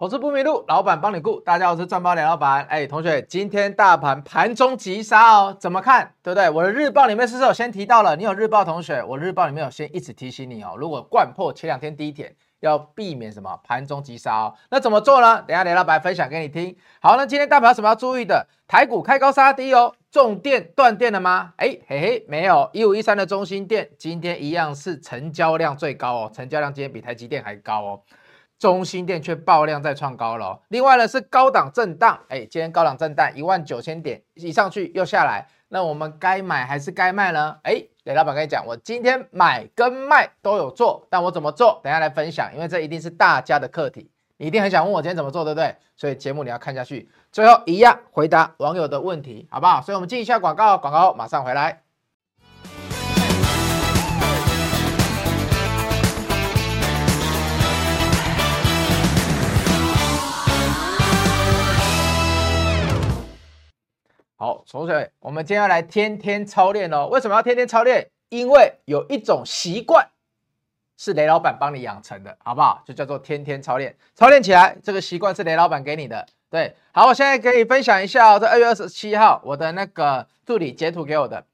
投资不迷路，老板帮你顾。大家好，我是赚包李老板。哎，同学，今天大盘盘中急杀哦，怎么看？对不对？我的日报里面是不是有先提到了？你有日报同学，我日报里面有先一直提醒你哦。如果掼破前两天低点，要避免什么盘中急杀哦。那怎么做呢？等下李老板分享给你听。好，那今天大盘有什么要注意的？台股开高杀低哦，重电断电了吗？哎，嘿嘿，没有。一五一三的中兴电今天一样是成交量最高哦，成交量今天比台积电还高哦。中心店却爆量在创高了，另外呢是高档震荡，哎，今天高档震荡一万九千点一上去又下来，那我们该买还是该卖呢？哎，雷老板跟你讲，我今天买跟卖都有做，但我怎么做？等下来分享，因为这一定是大家的课题，你一定很想问我今天怎么做，对不对？所以节目你要看下去，最后一样回答网友的问题，好不好？所以我们进一下广告，广告马上回来。好，同学，我们今天要来天天操练哦。为什么要天天操练？因为有一种习惯是雷老板帮你养成的，好不好？就叫做天天操练。操练起来，这个习惯是雷老板给你的。对，好，我现在可以分享一下哦。在二月二十七号，我的那个助理截图给我的，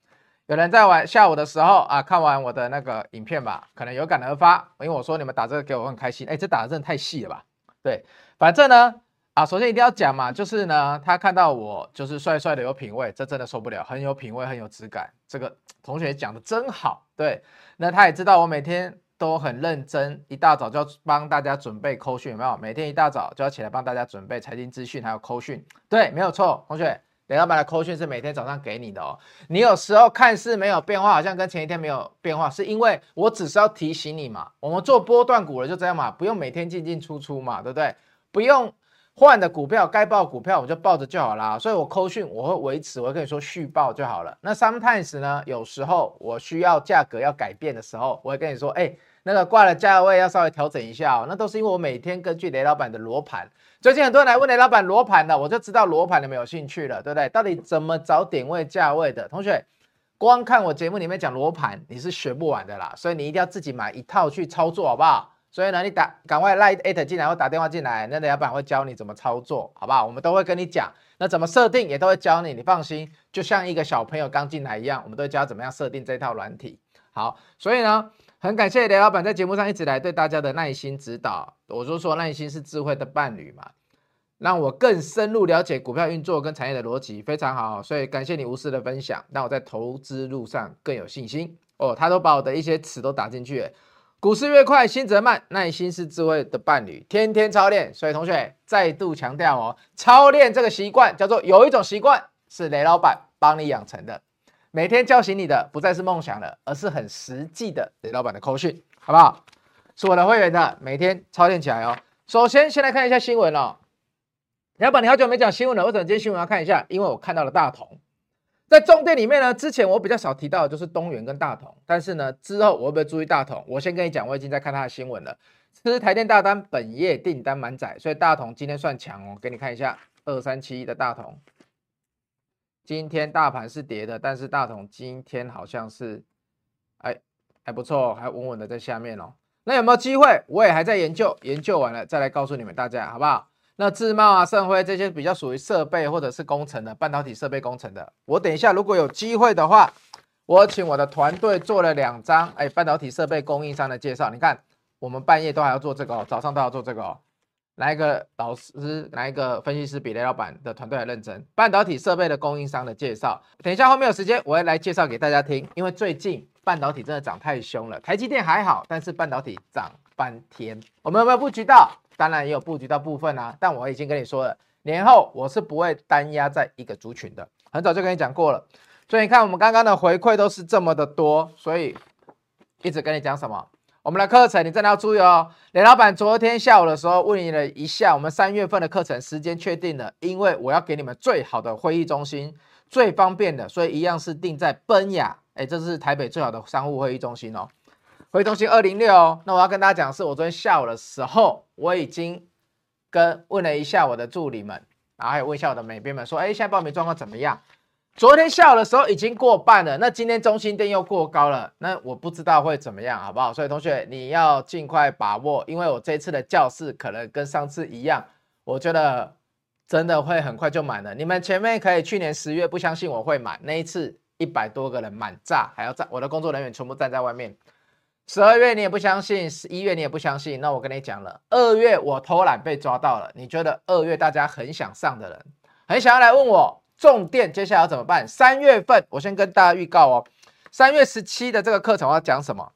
有人在晚下午的时候啊，看完我的那个影片吧，可能有感而发，因为我说你们打这个给我很开心。哎，这打的真的太细了吧？对，反正呢。啊，首先一定要讲嘛，就是呢，他看到我就是帅帅的有品味，这真的受不了，很有品味，很有质感。这个同学讲的真好，对，那他也知道我每天都很认真，一大早就要帮大家准备扣讯，有没有？每天一大早就要起来帮大家准备财经资讯，还有扣讯，对，没有错，同学，雷老板的扣讯是每天早上给你的哦。你有时候看似没有变化，好像跟前一天没有变化，是因为我只是要提醒你嘛，我们做波段股了就这样嘛，不用每天进进出出嘛，对不对？不用。换的股票该报股票我就报着就好啦，所以我扣讯我会维持，我会跟你说续报就好了。那 sometimes 呢，有时候我需要价格要改变的时候，我会跟你说，哎，那个挂的价位要稍微调整一下哦。那都是因为我每天根据雷老板的罗盘，最近很多人来问雷老板罗盘的，我就知道罗盘你们有兴趣了，对不对？到底怎么找点位价位的？同学，光看我节目里面讲罗盘，你是学不完的啦，所以你一定要自己买一套去操作，好不好？所以呢，你打赶快赖艾特进来或打电话进来，那雷老板会教你怎么操作，好不好？我们都会跟你讲，那怎么设定也都会教你，你放心，就像一个小朋友刚进来一样，我们都会教怎么样设定这套软体。好，所以呢，很感谢雷老板在节目上一直来对大家的耐心指导。我就说耐心是智慧的伴侣嘛，让我更深入了解股票运作跟产业的逻辑，非常好。所以感谢你无私的分享，让我在投资路上更有信心。哦，他都把我的一些词都打进去。股市越快，心则慢。耐心是智慧的伴侣，天天操练。所以同学再度强调哦，操练这个习惯叫做有一种习惯是雷老板帮你养成的，每天叫醒你的不再是梦想了，而是很实际的雷老板的口讯，好不好？是我的会员的，每天操练起来哦。首先，先来看一下新闻哦。老板，你好久没讲新闻了，为什么今天新闻要看一下？因为我看到了大同。在重点里面呢，之前我比较少提到的就是东元跟大同，但是呢，之后我会不会注意大同？我先跟你讲，我已经在看他的新闻了。这是台电大单，本业订单满载，所以大同今天算强哦。给你看一下二三七一的大同，今天大盘是跌的，但是大同今天好像是，哎，还不错，还稳稳的在下面哦。那有没有机会？我也还在研究，研究完了再来告诉你们大家，好不好？那智茂啊、盛辉这些比较属于设备或者是工程的半导体设备工程的，我等一下如果有机会的话，我请我的团队做了两张哎半导体设备供应商的介绍。你看，我们半夜都还要做这个哦，早上都要做这个哦。哪一个老师、来一个分析师比雷老板的团队还认真？半导体设备的供应商的介绍，等一下后面有时间我会来介绍给大家听。因为最近半导体真的涨太凶了，台积电还好，但是半导体涨翻天。我们有没有布局到？当然也有布局到部分啊，但我已经跟你说了，年后我是不会单压在一个族群的，很早就跟你讲过了。所以你看我们刚刚的回馈都是这么的多，所以一直跟你讲什么？我们的课程你真的要注意哦。雷老板昨天下午的时候问你了一下，我们三月份的课程时间确定了，因为我要给你们最好的会议中心，最方便的，所以一样是定在奔雅，哎，这是台北最好的商务会议中心哦。会议中心二零六，那我要跟大家讲是，我昨天下午的时候，我已经跟问了一下我的助理们，然后还有问一下我的美编们，说，哎，现在报名状况怎么样？昨天下午的时候已经过半了，那今天中心店又过高了，那我不知道会怎么样，好不好？所以同学你要尽快把握，因为我这次的教室可能跟上次一样，我觉得真的会很快就满了。你们前面可以去年十月不相信我会满那一次，一百多个人满炸，还要站我的工作人员全部站在外面。十二月你也不相信，十一月你也不相信，那我跟你讲了，二月我偷懒被抓到了。你觉得二月大家很想上的人，很想要来问我重电接下来要怎么办？三月份我先跟大家预告哦，三月十七的这个课程我要讲什么？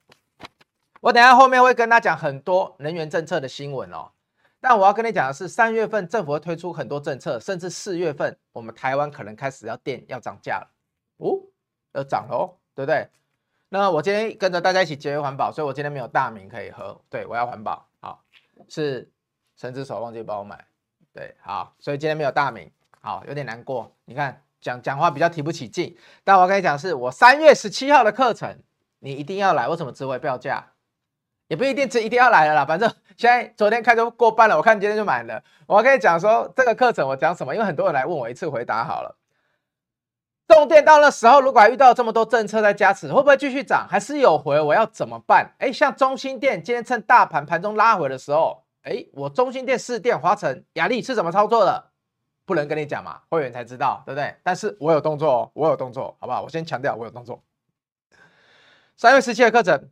我等下后面会跟大家讲很多能源政策的新闻哦。但我要跟你讲的是，三月份政府会推出很多政策，甚至四月份我们台湾可能开始要电要涨价了哦，要涨哦，对不对？那我今天跟着大家一起节约环保，所以我今天没有大名可以喝。对，我要环保，好，是神之手忘记帮我买，对，好，所以今天没有大名，好，有点难过。你看讲讲话比较提不起劲，但我跟你讲，是我三月十七号的课程，你一定要来。为什么值回票价？也不一定是一定要来了啦，反正现在昨天开都过半了，我看今天就满了。我要跟你讲说这个课程我讲什么，因为很多人来问我，一次回答好了。重电到那时候，如果还遇到这么多政策在加持，会不会继续涨？还是有回？我要怎么办？哎，像中兴电今天趁大盘盘中拉回的时候，哎，我中兴电、士电、华城、亚力是怎么操作的？不能跟你讲嘛，会员才知道，对不对？但是我有动作哦，我有动作，好不好？我先强调我有动作。三月十七的课程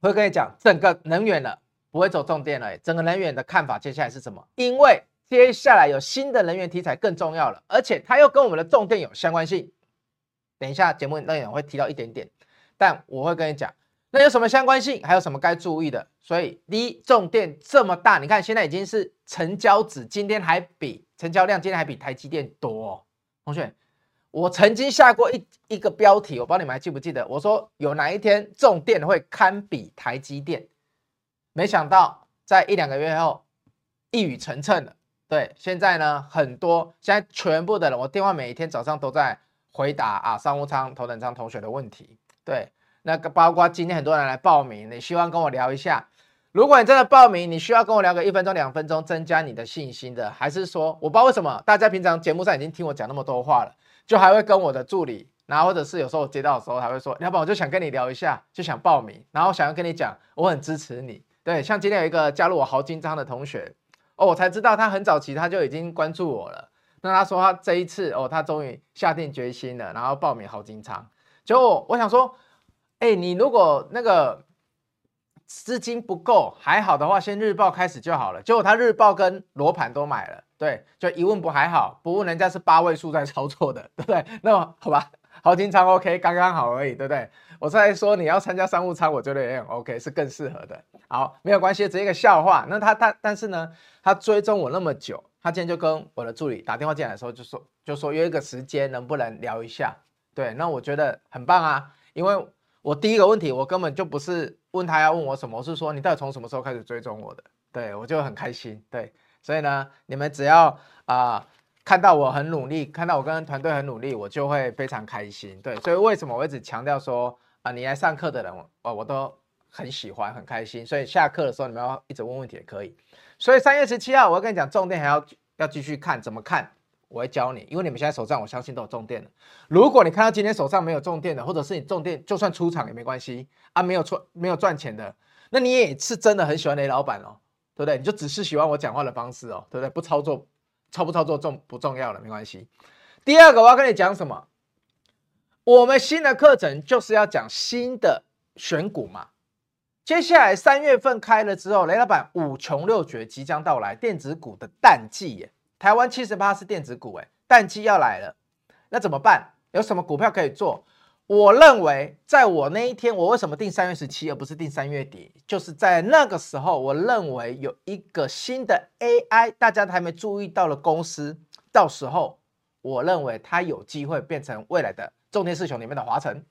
会跟你讲整个能源了，不会走重电了。整个能源的看法接下来是什么？因为接下来有新的能源题材更重要了，而且它又跟我们的重电有相关性。等一下，节目内容会提到一点点，但我会跟你讲，那有什么相关性，还有什么该注意的。所以，第一，重电这么大，你看现在已经是成交值，今天还比成交量今天还比台积电多哦。同学，我曾经下过一一个标题，我不知道你们还记不记得？我说有哪一天重电会堪比台积电？没想到在一两个月后一语成谶了。对，现在呢，很多现在全部的人，我电话每一天早上都在。回答啊，商务舱、头等舱同学的问题。对，那个包括今天很多人来报名，你希望跟我聊一下。如果你真的报名，你需要跟我聊个一分钟、两分钟，增加你的信心的，还是说我不知道为什么大家平常节目上已经听我讲那么多话了，就还会跟我的助理，然后或者是有时候我接到的时候，还会说，要不然我就想跟你聊一下，就想报名，然后想要跟你讲，我很支持你。对，像今天有一个加入我豪金舱的同学，哦，我才知道他很早期他就已经关注我了。那他说他这一次哦，他终于下定决心了，然后报名豪金舱。结果我想说，哎、你如果那个资金不够，还好的话，先日报开始就好了。结果他日报跟罗盘都买了，对，就一问不还好，不问人家是八位数在操作的，对不对？那好吧，豪金舱 OK，刚刚好而已，对不对？我再说你要参加商务舱，我觉得也很 OK，是更适合的。好，没有关系，只是一个笑话。那他他但是呢，他追踪我那么久。他今天就跟我的助理打电话进来的时候，就说就说约一个时间，能不能聊一下？对，那我觉得很棒啊，因为我第一个问题，我根本就不是问他要问我什么，我是说你到底从什么时候开始追踪我的？对，我就很开心。对，所以呢，你们只要啊、看到我很努力，看到我跟团队很努力，我就会非常开心。对，所以为什么我一直强调说啊、你来上课的人，我我都很喜欢，很开心。所以下课的时候你们要一直问问题也可以。所以三月十七号，我要跟你讲重点，还要要继续看怎么看，我会教你，因为你们现在手上我相信都有重电的。如果你看到今天手上没有重电的，或者是你重电就算出场也没关系啊，没有赚没有赚钱的，那你也是真的很喜欢雷老板哦，对不对？你就只是喜欢我讲话的方式哦，对不对？不操作，操不操作重不重要了，没关系。第二个我要跟你讲什么？我们新的课程就是要讲新的选股嘛。接下来三月份开了之后，雷老板五穷六绝即将到来，电子股的淡季耶。台湾七十八是电子股，哎，淡季要来了，那怎么办？有什么股票可以做？我认为，在我那一天，我为什么定三月十七而不是定三月底？就是在那个时候，我认为有一个新的 AI，大家还没注意到的公司，到时候我认为它有机会变成未来的重点四雄里面的华城。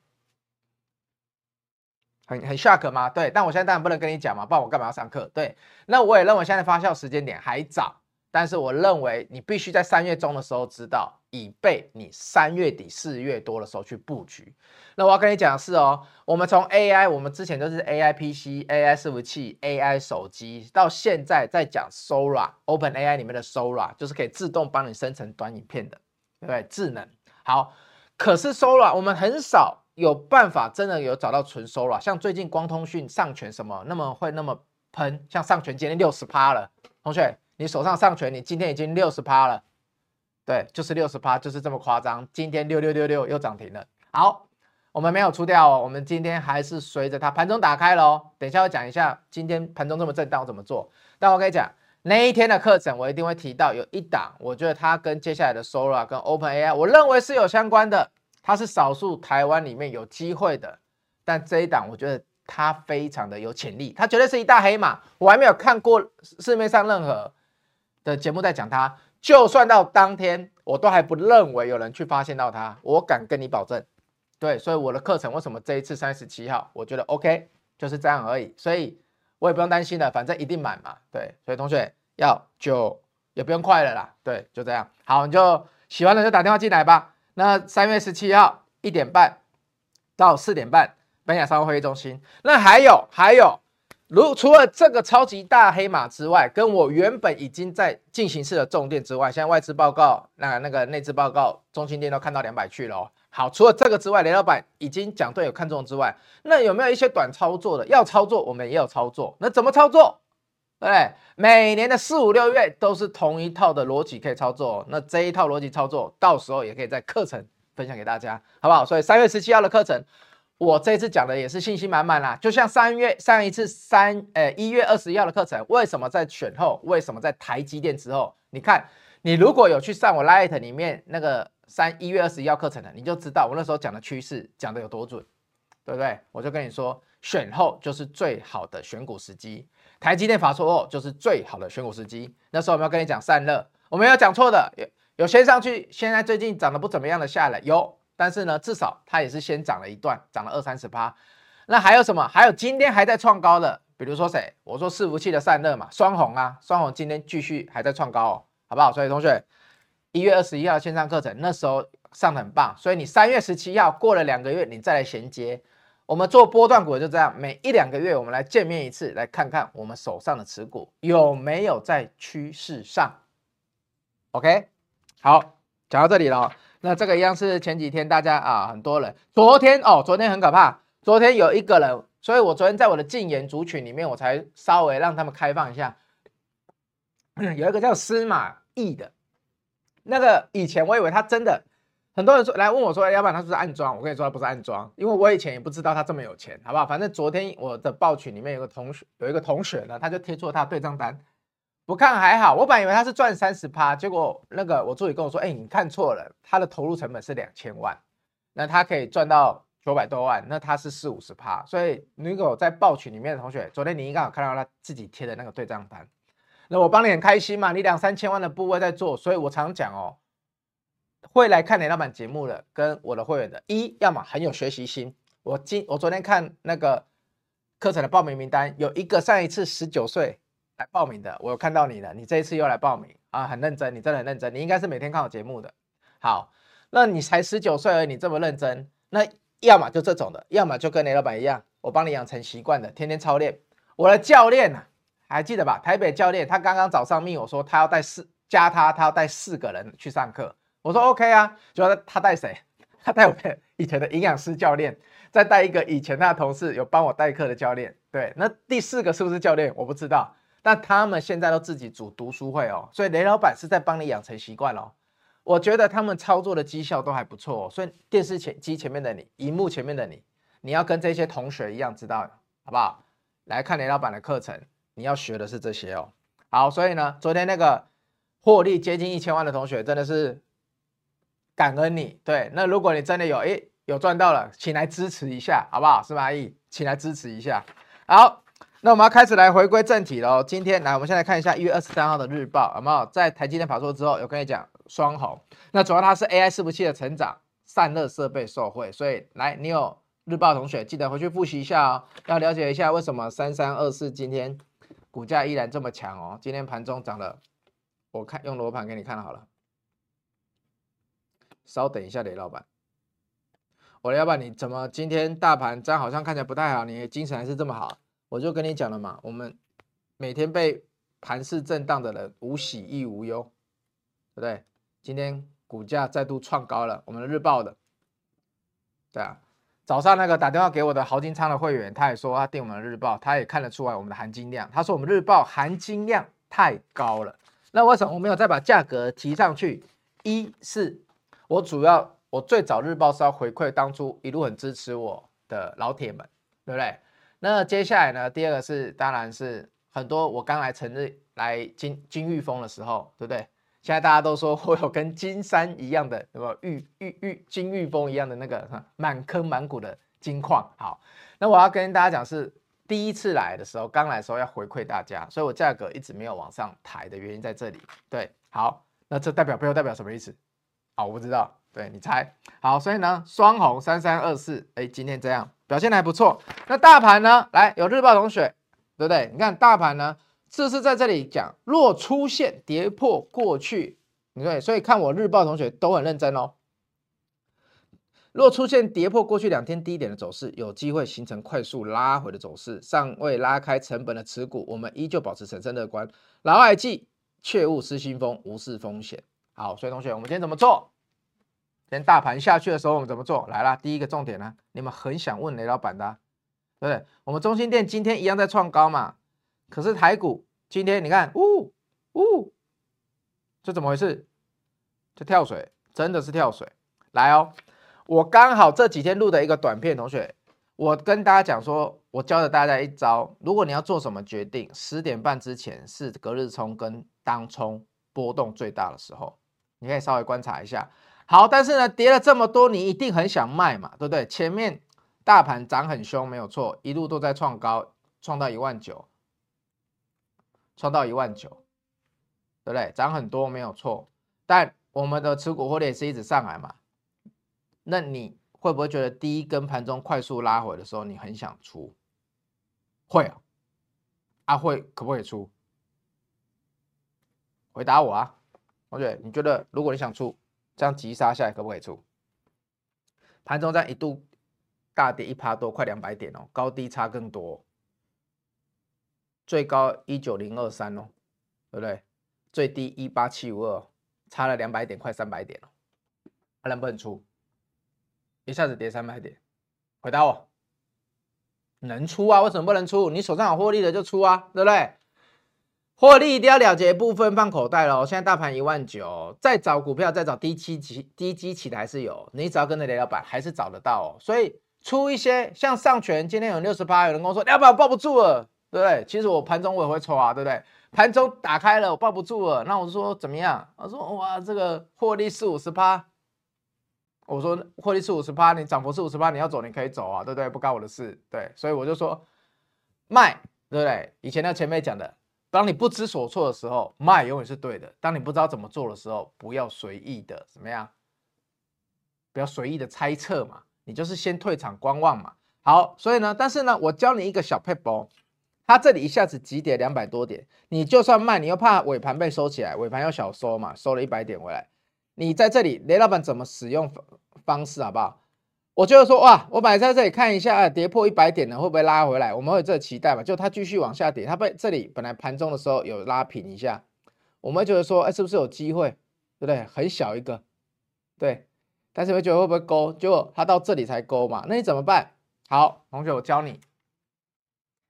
很很 shock 吗？对，但我现在当然不能跟你讲嘛，不然我干嘛要上课？对，那我也认为现在发酵时间点还早，但是我认为你必须在三月中的时候知道，以备你三月底四月多的时候去布局。那我要跟你讲的是哦，我们从 AI，我们之前都是 AI PC、AI 伺服器、AI 手机，到现在在讲 Sora，OpenAI 里面的 Sora，就是可以自动帮你生成短影片的，对不对？智能。好，可是 Sora 我们很少。有办法真的有找到纯收了，像最近光通讯上权什么那么会那么喷，像上权今天六十趴了，同学你手上上权，你今天已经六十趴了，对，就是六十趴，就是这么夸张。今天六六六六又涨停了。好，我们没有出掉哦，我们今天还是随着它盘中打开喽。等一下我讲一下今天盘中这么震荡我怎么做。但我跟你讲，那一天的课程我一定会提到有一档，我觉得它跟接下来的 Sora 跟 OpenAI，我认为是有相关的，它是少数台湾里面有机会的。但这一档我觉得。它非常的有潜力，它绝对是一大黑马。我还没有看过市面上任何的节目在讲它，就算到当天，我都还不认为有人去发现到它。我敢跟你保证，对，所以我的课程为什么这一次三十七号，我觉得 OK，就是这样而已。所以我也不用担心了，反正一定满嘛。对，所以同学要就也不用快了啦。对，就这样。好，你就喜欢的就打电话进来吧。那三月十七号一点半到四点半。本雅商务会议中心，那还有还有，如除了这个超级大黑马之外，跟我原本已经在进行式的重点之外，现在外资报告那那个内资报告，中心店都看到两百去了哦。好，除了这个之外，雷老板已经讲对有看中之外，那有没有一些短操作的？要操作，我们也有操作。那怎么操作？对？每年的四五六月都是同一套的逻辑可以操作。那这一套逻辑操作，到时候也可以在课程分享给大家，好不好？所以三月十七号的课程。我这次讲的也是信心满满啦，就像三月上一次三呃一月二十一号的课程，为什么在选后？为什么在台积电之后？你看，你如果有去上我 Light 里面那个三一月二十一号课程的，你就知道我那时候讲的趋势讲的有多准，对不对？我就跟你说，选后就是最好的选股时机，台积电法说后就是最好的选股时机。那时候我们要跟你讲散热，我没有讲错的，有有先上去，现在最近涨得不怎么样的下来有。但是呢，至少它也是先涨了一段，涨了二三十趴。那还有什么？还有今天还在创高的，比如说谁？我说伺服器的散热嘛，双鸿啊，双鸿今天继续还在创高哦，好不好？所以同学，一月二十一号线上课程那时候上得很棒，所以你三月十七号过了两个月，你再来衔接。我们做波段股就这样，每一两个月我们来见面一次，来看看我们手上的持股有没有在趋势上。OK，好，讲到这里了。那这个一样是前几天大家啊，很多人昨天哦，昨天很可怕，昨天有一个人，所以我昨天在我的禁言族群里面，我才稍微让他们开放一下。有一个叫司马懿的，那个以前我以为他真的，很多人说来问我说，要不然他是不是暗装？我跟你说他不是暗装，因为我以前也不知道他这么有钱，好不好？反正昨天我的报群里面有个同学，有一个同学呢，他就贴出他的对账单。不看还好，我本来以为他是赚三十趴，结果那个我助理跟我说，哎、你看错了，他的投入成本是两千万，那他可以赚到九百多万，那他是四五十趴，所以如果在报群里面的同学，昨天你应该有看到他自己贴的那个对账单，那我帮你很开心嘛，你两三千万的部位在做，所以我常讲哦，会来看雷老板节目的跟我的会员的，一要么很有学习心，我今我昨天看那个课程的报名名单，有一个上一次十九岁。来报名的，我有看到你了，你这一次又来报名啊，很认真，你真的很认真，你应该是每天看我节目的。好，那你才十九岁而已，你这么认真，那要么就这种的，要么就跟雷老板一样，我帮你养成习惯的，天天操练。我的教练还记得吧？台北教练，他刚刚早上命我说他要带四加他，他要带四个人去上课。我说 OK 啊，主要他带谁？他带我以前的营养师教练，再带一个以前他的同事有帮我代课的教练。对，那第四个是不是教练？我不知道。但他们现在都自己组读书会哦，所以雷老板是在帮你养成习惯哦。我觉得他们操作的绩效都还不错，所以电视前机前面的你，荧幕前面的你，你要跟这些同学一样，知道好不好？来看雷老板的课程，你要学的是这些哦。好，所以呢，昨天那个获利接近一千万的同学，真的是感恩你。对，那如果你真的有诶有赚到了，请来支持一下，好不好？是吧？阿姨，请来支持一下。好。那我们要开始来回归正题喽。今天来，我们先来看一下一月二十三号的日报，好不好？在台积电法说之后，有跟你讲双红。那主要它是 AI 伺服器的成长，散热设备受惠。所以来，你有日报同学记得回去复习一下哦，要了解一下为什么三三二四今天股价依然这么强哦。今天盘中涨了，我看用罗盘给你看好了。稍等一下，雷老板，我的老板，你怎么今天大盘这样好像看起来不太好？你精神还是这么好？我就跟你讲了嘛，我们每天被盘势震荡的人无喜亦无忧，对不对？今天股价再度创高了，我们的日报的，对啊，早上那个打电话给我的豪金仓的会员，他也说他订我们的日报，他也看得出来我们的含金量，他说我们日报含金量太高了，那为什么我没有再把价格提上去？一是我主要我最早日报是要回馈当初一路很支持我的老铁们，对不对？那接下来呢？第二个是当然是很多我刚来成日来金金玉峰的时候，对不对？现在大家都说我有跟金山一样的，什么玉玉玉金玉峰一样的那个满坑满谷的金矿。好，那我要跟大家讲是第一次来的时候，刚来的时候要回馈大家，所以我价格一直没有往上抬的原因在这里。对，好，那这代表背后代表什么意思？好，我不知道，对你猜。好，所以呢，双红三三二四，哎，今天这样表现的还不错。那大盘呢？来，有日报同学，对不对？你看大盘呢？这是在这里讲，若出现跌破过去，对，所以看我日报同学都很认真哦。若出现跌破过去两天低点的走势，有机会形成快速拉回的走势，尚未拉开成本的持股，我们依旧保持审慎乐观。老爱记，切勿失心疯，无视风险。好，所以同学，我们今天怎么做？今天大盘下去的时候，我们怎么做？来啦，第一个重点呢，你们很想问雷老板的、对不对？我们中心店今天一样在创高嘛。可是台股今天你看，呜呜，这怎么回事？这跳水真的是跳水。来哦，我刚好这几天录的一个短片，同学，我跟大家讲说，我教了大家一招，如果你要做什么决定，十点半之前是隔日冲跟当冲波动最大的时候，你可以稍微观察一下。好，但是呢，跌了这么多，你一定很想卖嘛，对不对？前面大盘涨很凶，没有错，一路都在创高，创到一万九。创到一万九，对不对？涨很多没有错，但我们的持股获利也是一直上来嘛。那你会不会觉得第一根盘中快速拉回的时候，你很想出？会啊，啊会，可不可以出？回答我啊，同学，你觉得如果你想出，这样急杀下来可不可以出？盘中在一度大跌一趴多，快两百点哦，高低差更多。最高一九零二三哦，对不对？最低一八七五二，差了两百点，快三百点了。还能不能出？一下子跌三百点，回答我，能出啊？为什么不能出？你手上有获利的就出啊，对不对？获利一定要了结部分放口袋喽。现在大盘一万九，再找股票，再找低基期、低基起的还是有。你只要跟着雷老板，还是找得到哦。所以出一些像上权，今天有六十八，有人跟我说，雷老板我抱不住了。对不对？其实我盘中我也会抽啊，对不对？盘中打开了，我抱不住了，那我说怎么样？我说哇，这个获利四五十趴。我说获利四五十趴，你涨幅四五十趴，你要走你可以走啊，对不对？不干我的事，对。所以我就说卖，对不对？以前那前辈讲的，当你不知所措的时候，卖永远是对的。当你不知道怎么做的时候，不要随意的怎么样？不要随意的猜测嘛，你就是先退场观望嘛。好，所以呢，但是呢，我教你一个小撇步。它这里一下子急跌两百多点，你就算卖，你又怕尾盘被收起来，尾盘要小收嘛，收了一百点回来，你在这里雷老板怎么使用方方式好不好？我就是说哇，我摆在这里看一下，啊，跌破一百点了，会不会拉回来？我们会有这个期待嘛？就它继续往下跌，它被这里本来盘中的时候有拉平一下，我们觉得说，哎，是不是有机会？对不对？很小一个，对，但是会觉得会不会勾？结果它到这里才勾嘛，那你怎么办？好，同学，我教你。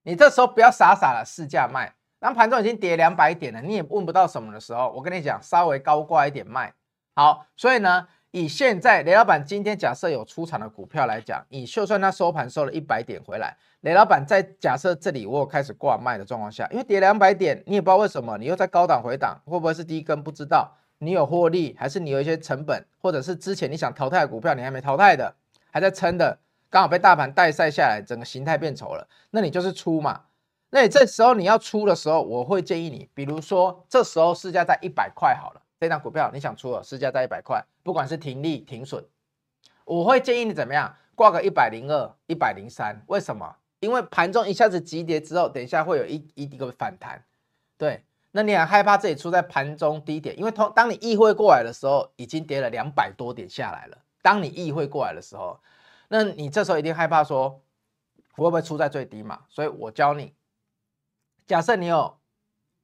你这时候不要傻傻的试价卖，当盘中已经跌两百点了，你也问不到什么的时候，我跟你讲，稍微高挂一点卖。好，所以呢，以现在雷老板今天假设有出场的股票来讲，你就算他收盘收了一百点回来，雷老板在假设这里我有开始挂卖的状况下，因为跌两百点，你也不知道为什么，你又在高档回档，会不会是低跟不知道？你有获利，还是你有一些成本，或者是之前你想淘汰的股票你还没淘汰的，还在撑的？刚好被大盘带晒下来，整个形态变丑了，那你就是出嘛。那你这时候你要出的时候，我会建议你，比如说这时候市价在一百块好了，这张股票你想出了，市价在一百块，不管是停利停损，我会建议你怎么样，挂个一百零二、一百零三。为什么？因为盘中一下子急跌之后，等一下会有一一一个反弹，对，那你很害怕自己出在盘中低点，因为当当你意会过来的时候，已经跌了两百多点下来了。当你意会过来的时候。那你这时候一定害怕说，会不会出在最低嘛？所以我教你，假设你有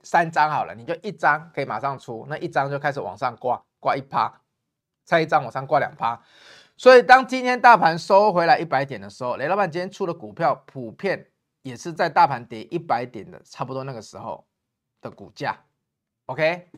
三张好了，你就一张可以马上出，那一张就开始往上挂，挂一趴，再一张往上挂两趴。所以当今天大盘收回来一百点的时候，雷老板今天出的股票普遍也是在大盘跌一百点的差不多那个时候的股价。OK，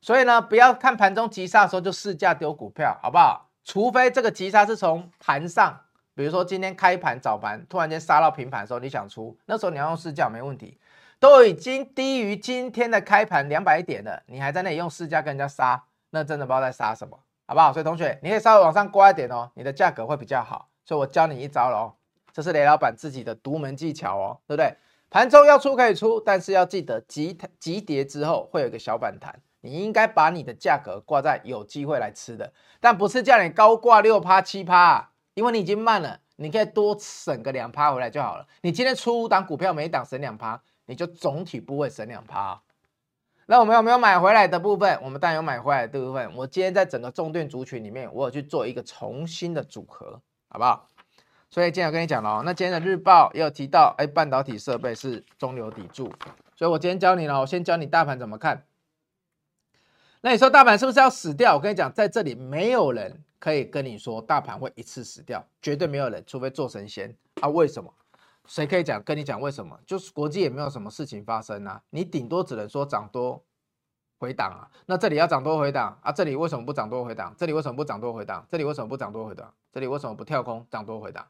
所以呢，不要看盘中急杀的时候就市价丢股票，好不好？除非这个急杀是从盘上，比如说今天开盘早盘突然间杀到平盘的时候，你想出，那时候你要用市价没问题。都已经低于今天的开盘两百点了，你还在那里用市价跟人家杀，那真的不知道在杀什么，好不好？所以同学，你可以稍微往上挂一点哦，你的价格会比较好。所以我教你一招喽，这是雷老板自己的独门技巧哦，对不对？盘中要出可以出，但是要记得急急跌之后会有一个小反弹。你应该把你的价格挂在有机会来吃的，但不是叫你高挂六趴七趴，因为你已经慢了，你可以多省个两趴回来就好了。你今天出五档股票，每档省两趴，你就总体不会省两趴。那我们有没有买回来的部分？我们当然有买回来的部分。我今天在整个重点族群里面，我有去做一个重新的组合，好不好？所以今天我跟你讲了，那今天的日报也有提到，哎，半导体设备是中流砥柱，所以我今天教你了，我先教你大盘怎么看。那你说大盘是不是要死掉？我跟你讲，在这里没有人可以跟你说大盘会一次死掉，绝对没有人，除非做神仙啊？为什么？谁可以讲跟你讲为什么？就是国际也没有什么事情发生啊，你顶多只能说涨多回档啊。那这里要涨多回档啊？这里为什么不涨多回档？这里为什么不涨多回档？这里为什么不涨多回档？这里为什么不跳空涨多回档？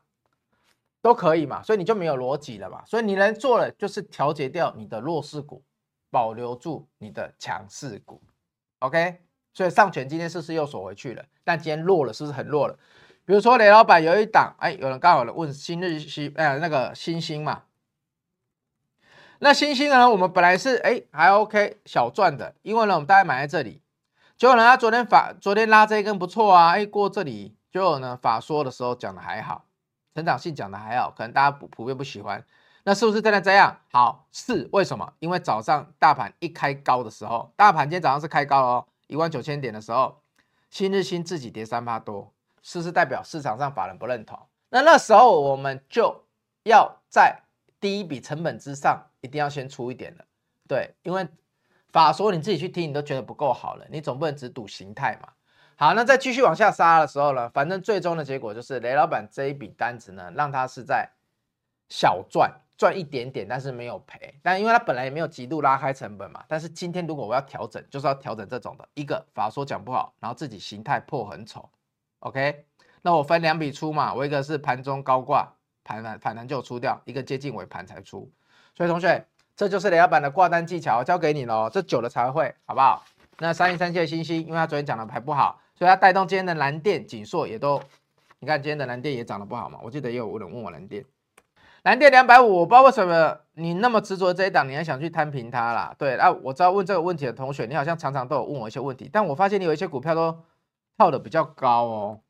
都可以嘛，所以你就没有逻辑了嘛。所以你能做的就是调节掉你的弱势股，保留住你的强势股。OK，所以上权今天是不是又锁回去了？但今天弱了，是不是很弱了？比如说雷老板有一档，哎，有人刚好问新日新，哎，那个新兴嘛。那星星呢，我们本来是哎还 OK 小赚的，因为呢我们大概买在这里，结果呢他昨天法昨天拉这一根不错啊，哎过这里，结果呢法说的时候讲的还好，成长性讲的还好，可能大家普普遍不喜欢。那是不是真的这样？好，是为什么？因为早上大盘一开高的时候，大盘今天早上是开高哦，一万九千点的时候，新日新自己跌三趴多，是不是代表市场上法人不认同？那那时候我们就要在第一笔成本之上，一定要先出一点了，对，因为法说你自己去听，你都觉得不够好了，你总不能只赌形态嘛。好，那再继续往下杀的时候呢，反正最终的结果就是雷老板这一笔单子呢，让他是在小赚。赚一点点，但是没有赔。但因为他本来也没有极度拉开成本嘛。但是今天如果我要调整，就是要调整这种的一个法说讲不好，然后自己形态破很丑。OK，那我分两笔出嘛。我一个是盘中高挂，盘反反弹就出掉，一个接近尾盘才出。所以同学，这就是雷老板的挂单技巧，教给你喽。这久了才会，好不好？那三一三七的星星，因为他昨天讲的还不好，所以他带动今天的蓝电、景硕也都，你看今天的蓝电也涨得不好嘛。我记得也有人问我蓝电。蓝电两百五，我不知道为什么你那么执着这一档，你还想去摊平它啦？对，那我知道问这个问题的同学，你好像常常都有问我一些问题，但我发现你有一些股票都套的比较高哦。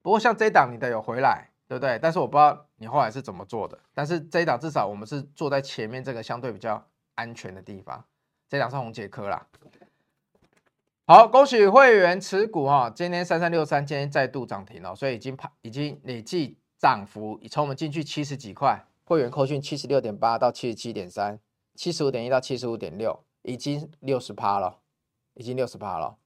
不过像这一档你的有回来，对不对？但是我不知道你后来是怎么做的。但是这一档至少我们是坐在前面这个相对比较安全的地方。这档是宏捷科啦。好，恭喜会员持股哈，今天三三六三今天再度涨停了，所以已经已经累计。涨幅从我们进去七十几块，会员扣讯七十六点八到七十七点三，七十五点一到七十五点六，已经六十趴了，已经六十趴了。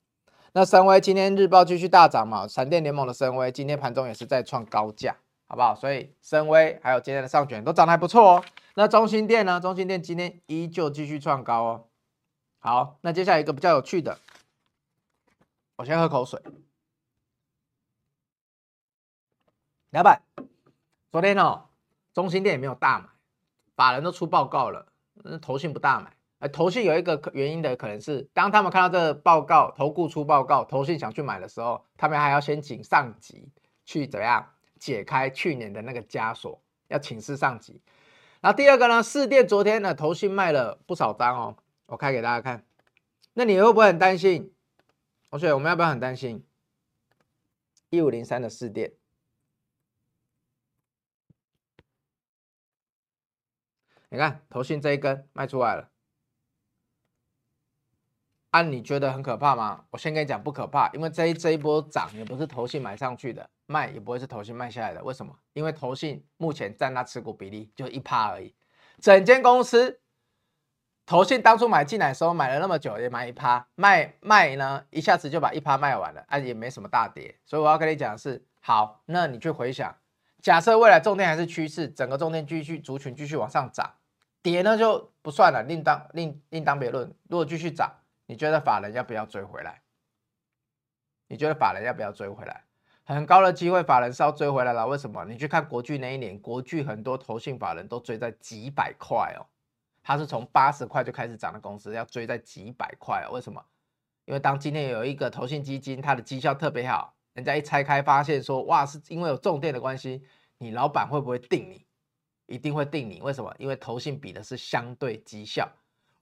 那森威今天日报继续大涨嘛？闪电联盟的森威今天盘中也是在创高价，好不好？所以森威还有今天的上卷都涨得还不错哦。那中心店呢？中心店今天依旧继续创高哦。好，那接下来一个比较有趣的，我先喝口水。老板，昨天哦，中心店也没有大买，法人都出报告了，那投信不大买。呃，投信有一个原因的可能是，当他们看到这个报告，投顾出报告，投信想去买的时候，他们还要先请上级去怎么样解开去年的那个枷锁，要请示上级。然后第二个呢，士电昨天呢，投信卖了不少张哦，我开给大家看。那你会不会很担心？同学，我们要不要很担心？一五零三的士电。你看，投信这一根卖出来了，啊，你觉得很可怕吗？我先跟你讲，不可怕，因为这一这一波涨也不是投信买上去的，卖也不会是投信卖下来的。为什么？因为投信目前占它持股比例就一趴而已，整间公司投信当初买进来的时候买了那么久，也买一趴，卖卖呢一下子就把一趴卖完了，啊，也没什么大跌。所以我要跟你讲的是，好，那你去回想。假设未来重电还是趋势，整个重电继续族群继续往上涨，跌呢就不算了，另当另另当别论。如果继续涨，你觉得法人要不要追回来？你觉得法人要不要追回来？很高的机会，法人是要追回来了。为什么？你去看国巨那一年，国巨很多投信法人都追在几百块哦。它是从八十块就开始涨的公司，要追在几百块哦。为什么？因为当今天有一个投信基金，它的绩效特别好，人家一拆开发现说，哇，是因为有重电的关系，你老板会不会定你？一定会定你。为什么？因为投信比的是相对绩效。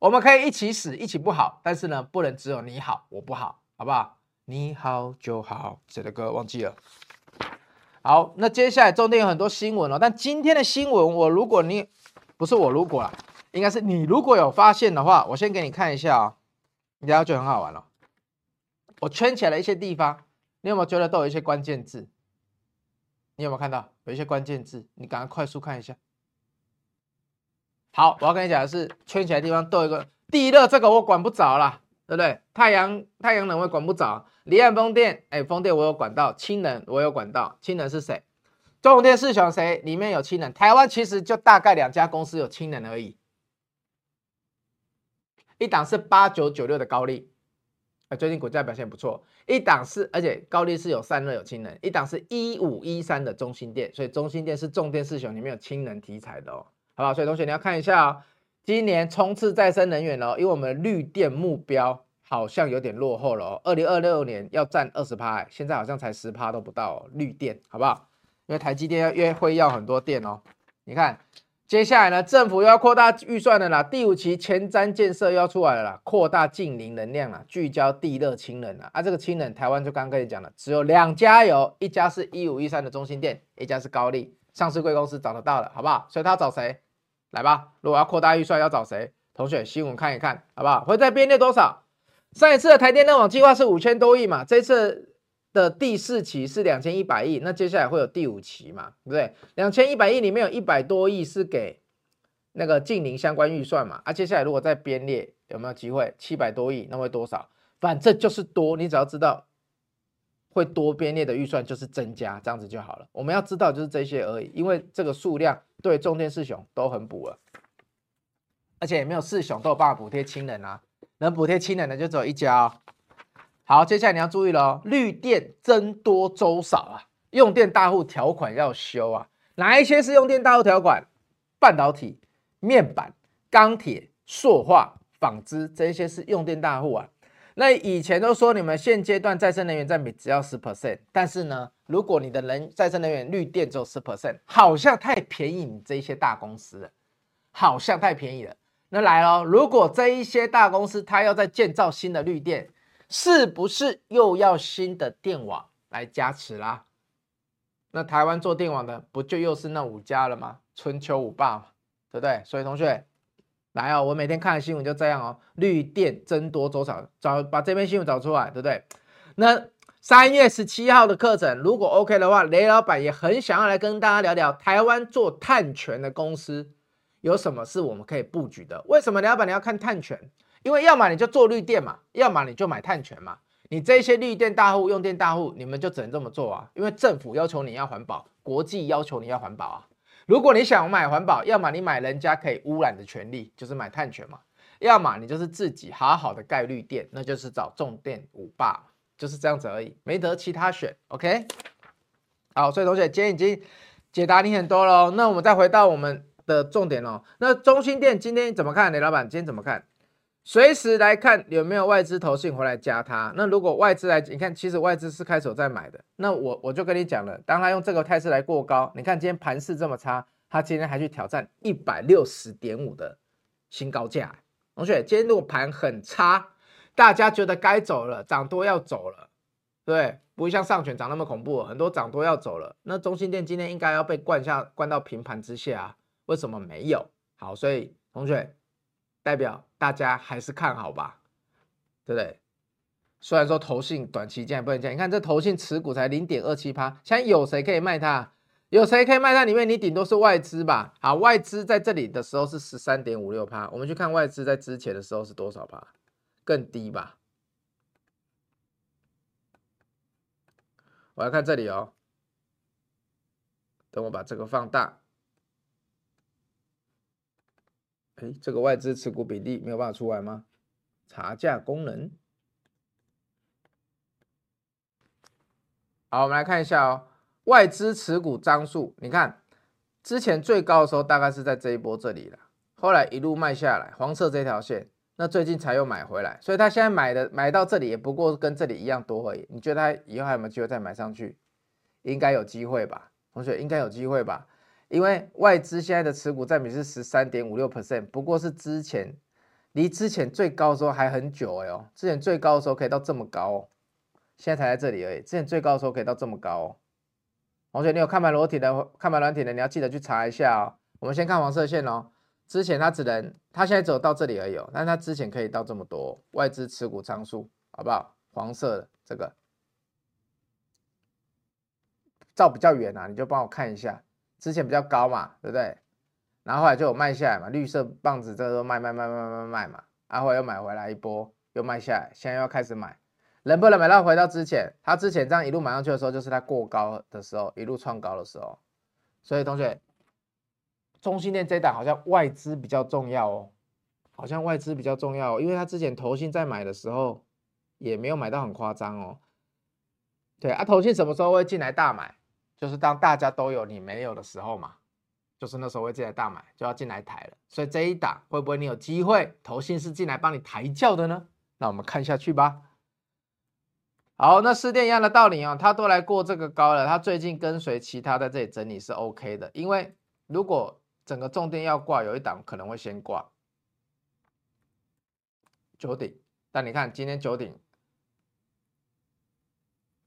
我们可以一起死，一起不好，但是呢，不能只有你好，我不好，好不好？你好就好，谁的歌忘记了？好，那接下来中间有很多新闻哦，但今天的新闻，我如果你不是我如果啦，应该是你如果有发现的话，我先给你看一下啊、哦，然后就很好玩了。我圈起来了一些地方，你有没有觉得都有一些关键字？你有没有看到有一些关键字？你赶快快速看一下。好，我要跟你讲的是，圈起来地方都有一个地热，这个我管不着啦。对不对？太阳太阳能我管不着，离岸风电，哎，风电我有管道，氢能我有管道，氢能是谁？中电是选谁？里面有氢能，台湾其实就大概两家公司有氢能而已，一档是八九九六的高力，哎，最近股价表现不错，一档是而且高力是有散热有氢能，一档是一五一三的中兴电，所以中兴电是重电四雄里面有氢能题材的哦，好吧？所以同学你要看一下哦。今年冲刺再生能源哦，因为我们绿电目标好像有点落后了哦。二零二六年要占二十趴，现在好像才十趴都不到哦。绿电好不好？因为台积电要约会要很多电哦。你看，接下来呢，政府又要扩大预算了啦。第五期前瞻建设又要出来了啦，扩大近零能量啦，聚焦地热氢能啊。啊，这个氢能台湾就刚刚跟你讲了，只有两家有，一家是一五一三的中心店，一家是高丽，上市贵公司找得到了，好不好？所以他找谁？来吧，如果要扩大预算，要找谁？同学，新闻看一看，好不好？会再编列多少？上一次的台电热网计划是五千多亿嘛，这次的第四期是两千一百亿，那接下来会有第五期嘛，对不对？两千一百亿里面有一百多亿是给那个近邻相关预算嘛，啊，接下来如果再编列，有没有机会？七百多亿，那会多少？反正就是多，你只要知道会多编列的预算就是增加，这样子就好了。我们要知道就是这些而已，因为这个数量。对，重电四雄都很补了，而且也没有四雄都有办法补贴氢能啊，能补贴氢能的就只有一家哦。好，接下来你要注意了哦，绿电增多周少啊，用电大户条款要修啊，哪一些是用电大户条款？半导体、面板、钢铁、塑化、纺织这一些是用电大户啊。那以前都说你们现阶段再生能源占比只要十 percent，但是呢，如果你的能再生能源绿电只有十 percent，好像太便宜你这一些大公司了，好像太便宜了。那来咯，如果这一些大公司它要再建造新的绿电，是不是又要新的电网来加持啦？那台湾做电网的不就又是那五家了吗？春秋五霸嘛，对不对？所以同学。来哦，我每天看的新闻就这样哦，绿电增多多少，找把这篇新闻找出来，对不对？那三月十七号的课程，如果 OK 的话，雷老板也很想要来跟大家聊聊台湾做碳权的公司有什么是我们可以布局的。为什么雷老板你要看碳权？因为要么你就做绿电嘛，要么你就买碳权嘛。你这些绿电大户、用电大户，你们就只能这么做啊，因为政府要求你要环保，国际要求你要环保啊。如果你想买环保，要么你买人家可以污染的权利，就是买碳权嘛；要么你就是自己好好的概率电，那就是找重电五霸，就是这样子而已，没得其他选。OK，好，所以同学今天已经解答你很多了，那我们再回到我们的重点哦。那中心店今天怎么看？雷老板今天怎么看？随时来看有没有外资投信回来加它。那如果外资来，你看其实外资是开手在买的。那我我就跟你讲了，当他用这个态势来过高，你看今天盘势这么差，他今天还去挑战一百六十点五的新高价。同学，今天如果盘很差，大家觉得该走了，涨多要走了，对，不会像上权涨那么恐怖，很多涨多要走了。那中兴电今天应该要被灌下灌到平盘之下，为什么没有？好，所以同学。代表大家还是看好吧，对不对？虽然说投信短期间不能降，你看这投信持股才零点二七趴，现在有谁可以卖它？有谁可以卖它？里面你顶多是外资吧？好，外资在这里的时候是十三点五六趴，我们去看外资在之前的时候是多少趴？更低吧？我来看这里哦，等我把这个放大。哎，这个外资持股比例没有办法出来吗？查价功能。好，我们来看一下哦，外资持股张数，你看之前最高的时候大概是在这一波这里了，后来一路卖下来，黄色这条线，那最近才又买回来，所以他现在买的买到这里也不过跟这里一样多而已。你觉得他以后还有没有机会再买上去？应该有机会吧，同学应该有机会吧。因为外资现在的持股占比是十三点五六 percent，不过是之前离之前最高的时候还很久哎哦，之前最高的时候可以到这么高哦，现在才在这里而已。之前最高的时候可以到这么高哦，同学你有看盘裸体的看盘软体的，你要记得去查一下哦。我们先看黄色线哦，之前它只能它现在只有到这里而已，但它之前可以到这么多外资持股仓数，好不好？黄色的这个照比较远啊，你就帮我看一下。之前比较高嘛，对不对？然后后来就有卖下来嘛，绿色棒子这个都卖卖卖卖卖卖嘛，然后又买回来一波，又卖下来，现在又要开始买，能不能买到回到之前？它之前这样一路买上去的时候，就是它过高的时候，一路创高的时候。所以同学，中兴电这档好像外资比较重要哦，好像外资比较重要哦，因为它之前投信在买的时候也没有买到很夸张哦。对啊，投信什么时候会进来大买？就是当大家都有你没有的时候嘛，就是那时候会进来大买，就要进来抬了。所以这一档会不会你有机会投信是进来帮你抬轿的呢？那我们看下去吧。好，那失电一样的道理哦，它都来过这个高了，它最近跟随其他在这里整理是 OK 的。因为如果整个重电要挂，有一档可能会先挂九鼎，但你看今天九鼎。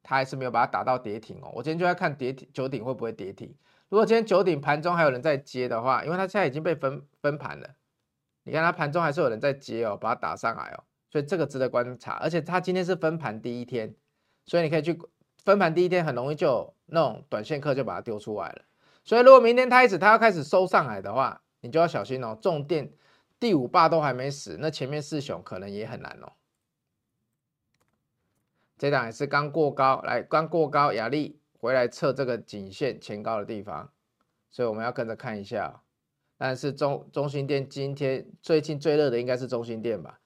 它还是没有把它打到跌停哦。我今天就在看跌停九鼎会不会跌停。如果今天九鼎盘中还有人在接的话，因为它现在已经被分分盘了，你看它盘中还是有人在接哦，把它打上来哦，所以这个值得观察。而且它今天是分盘第一天，所以你可以去分盘第一天很容易就那种短线客就把它丢出来了。所以如果明天开始它要开始收上来的话，你就要小心哦。重电第五霸都还没死，那前面四雄可能也很难哦。这档也是刚过高，来刚过高，亚力回来测这个颈线前高的地方，所以我们要跟着看一下。但是中中心店今天最近最热的应该是中心店吧？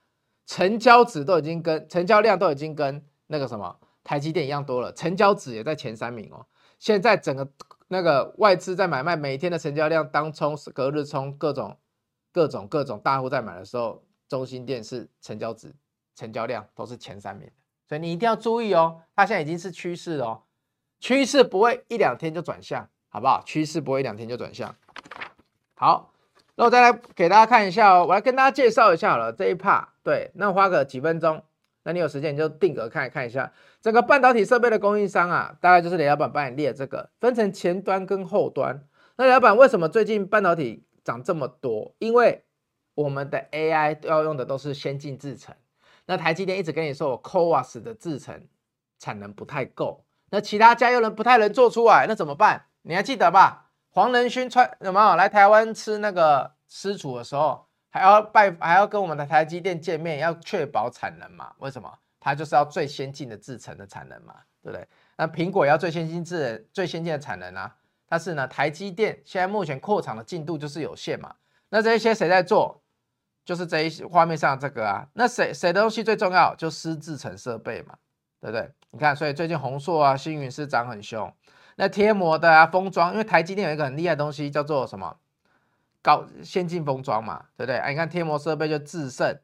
成交值都已经跟成交量都已经跟那个什么台积电一样多了，成交值也在前三名哦。现在整个那个外资在买卖，每天的成交量当冲、隔日冲，各种各种各种大户在买的时候，中心店是成交值、成交量都是前三名。所以你一定要注意哦，它现在已经是趋势哦，趋势不会一两天就转向，好不好？趋势不会一两天就转向。好，那我再来给大家看一下哦，我来跟大家介绍一下好了这一 part。对，那花个几分钟，那你有时间你就定格看看一下整个半导体设备的供应商啊，大概就是雷老板帮你列这个，分成前端跟后端。那雷老板为什么最近半导体涨这么多？因为我们的 AI 要用的都是先进制程。那台积电一直跟你说，我 CoWoS 的制程产能不太够，那其他家又能不太能做出来，那怎么办？你还记得吧？黄仁勋穿什么来台湾吃那个师厨的时候，还要拜，还要跟我们的台积电见面，要确保产能嘛？为什么？他就是要最先进的制程的产能嘛，对不对？那苹果要最先进制最先进的产能啊，但是呢，台积电现在目前扩厂的进度就是有限嘛，那这些谁在做？就是这一画面上这个啊，那谁谁的东西最重要？就私自成设备嘛，对不对？你看，所以最近鸿硕啊、星云是涨很凶。那贴膜的啊、封装，因为台积电有一个很厉害的东西叫做什么？高先进封装嘛，对不对？啊，你看贴膜设备就致胜，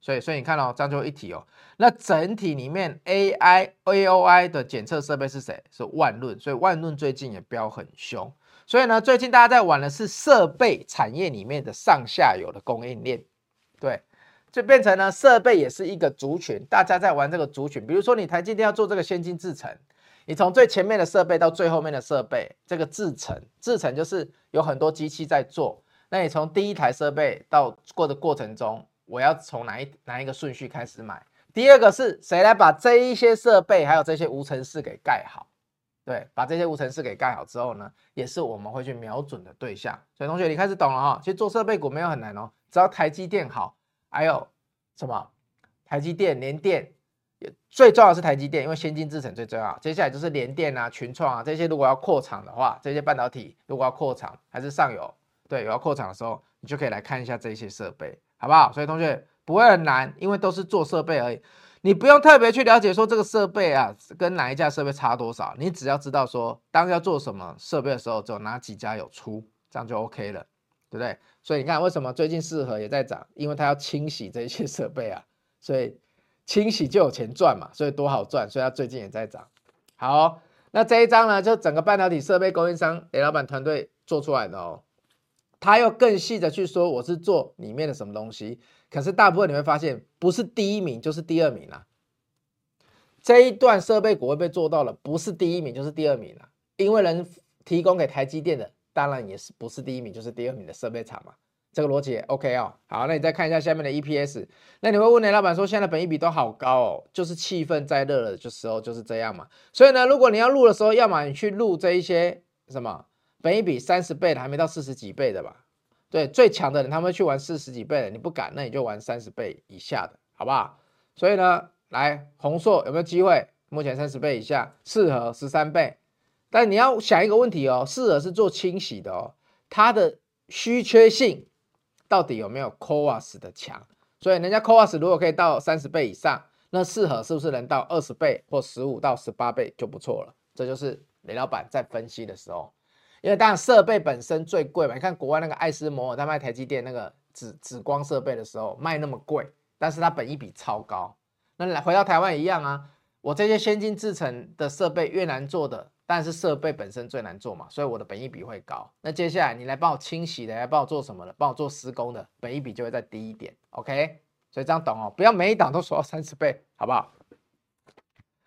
所以所以你看哦，这样就一体哦。那整体里面 AI AOI 的检测设备是谁？是万润，所以万润最近也飙很凶。所以呢，最近大家在玩的是设备产业里面的上下游的供应链，对，就变成呢设备也是一个族群，大家在玩这个族群。比如说你台积电要做这个先进制程，你从最前面的设备到最后面的设备，这个制程，制程就是有很多机器在做。那你从第一台设备到过的过程中，我要从哪一哪一个顺序开始买？第二个是谁来把这一些设备还有这些无尘室给盖好？对，把这些无尘室给盖好之后呢，也是我们会去瞄准的对象。所以同学，你开始懂了哈。其实做设备股没有很难哦，只要台积电好，还有什么台积电、联电，最重要是台积电，因为先进制程最重要。接下来就是联电啊、群创啊这些，如果要扩厂的话，这些半导体如果要扩厂，还是上游对有要扩厂的时候，你就可以来看一下这些设备，好不好？所以同学不会很难，因为都是做设备而已。你不用特别去了解说这个设备啊跟哪一家设备差多少，你只要知道说当要做什么设备的时候，只有哪几家有出，这样就 OK 了，对不对？所以你看为什么最近四和也在涨，因为它要清洗这些设备啊，所以清洗就有钱赚嘛，所以多好赚，所以它最近也在涨。好，那这一张呢，就整个半导体设备供应商雷老板团队做出来的哦。他又更细的去说，我是做里面的什么东西，可是大部分你会发现，不是第一名就是第二名啦。这一段设备股会被做到了，不是第一名就是第二名啦，因为能提供给台积电的，当然也是不是第一名就是第二名的设备厂嘛。这个逻辑 OK 哦。好，那你再看一下下面的 EPS，那你会问雷老板说，现在本益比都好高哦，就是气氛在热了的时候就是这样嘛。所以呢，如果你要录的时候，要么你去录这一些什么。本益比三十倍的还没到四十几倍的吧？对，最强的人他们去玩四十几倍的，你不敢，那你就玩三十倍以下的，好不好？所以呢，来红硕有没有机会？目前三十倍以下，四和十三倍，但你要想一个问题哦，四核是做清洗的哦，它的稀缺性到底有没有 CoWoS 的强？所以人家 CoWoS 如果可以到三十倍以上，那四核是不是能到二十倍或十五到十八倍就不错了？这就是雷老板在分析的时候。因为当然设备本身最贵嘛，你看国外那个艾斯摩尔，在卖台积电那个紫紫光设备的时候卖那么贵，但是它本益比超高。那来回到台湾一样啊，我这些先进制程的设备越难做的，但是设备本身最难做嘛，所以我的本益比会高。那接下来你来帮我清洗的，来帮我做什么的，帮我做施工的，本益比就会再低一点。OK，所以这样懂哦，不要每一档都说到三十倍，好不好？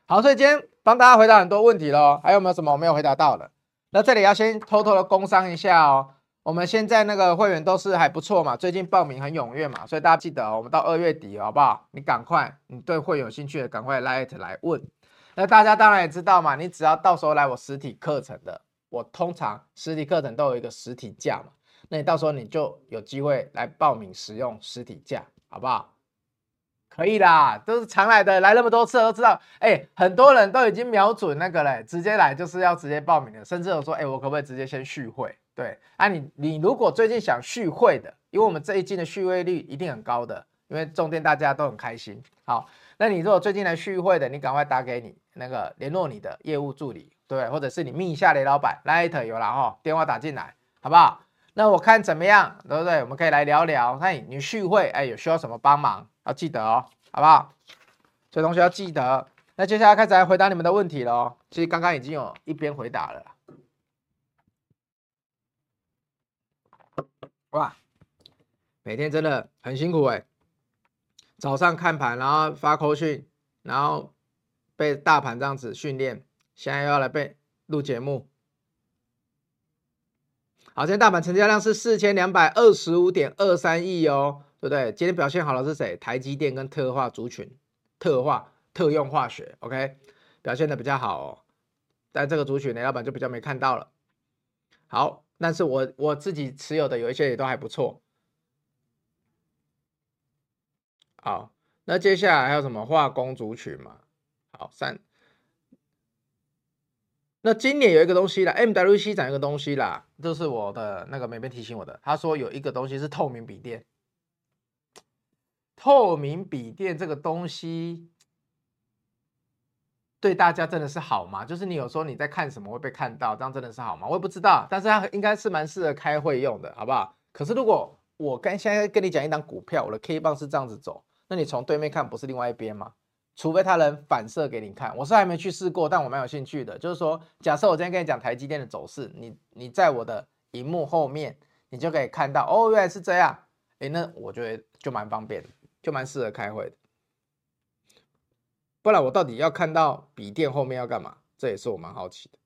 好，所以今天帮大家回答很多问题喽，还有没有什么我没有回答到的？那这里要先偷偷的工商一下哦，我们现在那个会员都是还不错嘛，最近报名很踊跃嘛，所以大家记得哦，我们到二月底好不好？你赶快，你对会有兴趣的赶快来来问。那大家当然也知道嘛，你只要到时候来我实体课程的，我通常实体课程都有一个实体价嘛，那你到时候你就有机会来报名使用实体价，好不好？可以啦，都是常来的，来那么多次都知道。哎、很多人都已经瞄准那个嘞，直接来就是要直接报名的，甚至有说，哎、我可不可以直接先续会？对，啊你，你你如果最近想续会的，因为我们这一季的续会率一定很高的，因为重点大家都很开心。好，那你如果最近来续会的，你赶快打给你那个联络你的业务助理，对，或者是你密一下雷老板，Light 有了哈，电话打进来，好不好？那我看怎么样，对不对？我们可以来聊聊，看你续会，哎、有需要什么帮忙？要记得哦，好不好？所以同学要记得。那接下来开始来回答你们的问题喽。其实刚刚已经有一边回答了。哇，每天真的很辛苦哎。早上看盘，然后发口讯，然后被大盘这样子训练，现在又要来被录节目。好，今天大盘成交量是四千两百二十五点二三亿哦。对不对？今天表现好的是谁？台积电跟特化族群，特化特用化学，OK，表现的比较好哦。但这个族群呢，老板就比较没看到了。好，但是我我自己持有的有一些也都还不错。好，那接下来还有什么化工族群嘛？好，三。那今年有一个东西啦，MWC 讲一个东西啦，就是我的那个美编提醒我的，他说有一个东西是透明笔电。透明笔电这个东西对大家真的是好吗？就是你有时候你在看什么会被看到，这样真的是好吗？我也不知道，但是它应该是蛮适合开会用的，好不好？可是如果我跟现在跟你讲一档股票，我的 K 棒是这样子走，那你从对面看不是另外一边吗？除非它能反射给你看，我是还没去试过，但我蛮有兴趣的。就是说，假设我今天跟你讲台积电的走势，你你在我的荧幕后面，你就可以看到，哦，原来是这样，诶，那我觉得就蛮方便的。就蛮适合开会的，不然我到底要看到笔电后面要干嘛？这也是我蛮好奇的。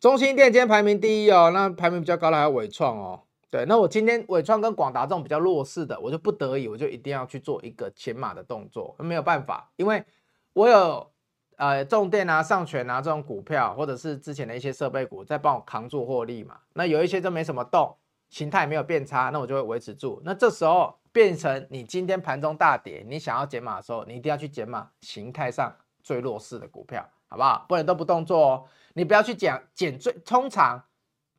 中心电今天排名第一哦，那排名比较高的还有伟创哦。对，那我今天纬创跟广达这种比较弱势的，我就不得已，我就一定要去做一个减码的动作，没有办法，因为我有呃重电啊、上权啊这种股票，或者是之前的一些设备股在帮我扛住获利嘛。那有一些就没什么动，形态没有变差，那我就会维持住。那这时候。变成你今天盘中大跌，你想要减码的时候，你一定要去减码形态上最弱势的股票，好不好？不能都不动作哦。你不要去减减最，通常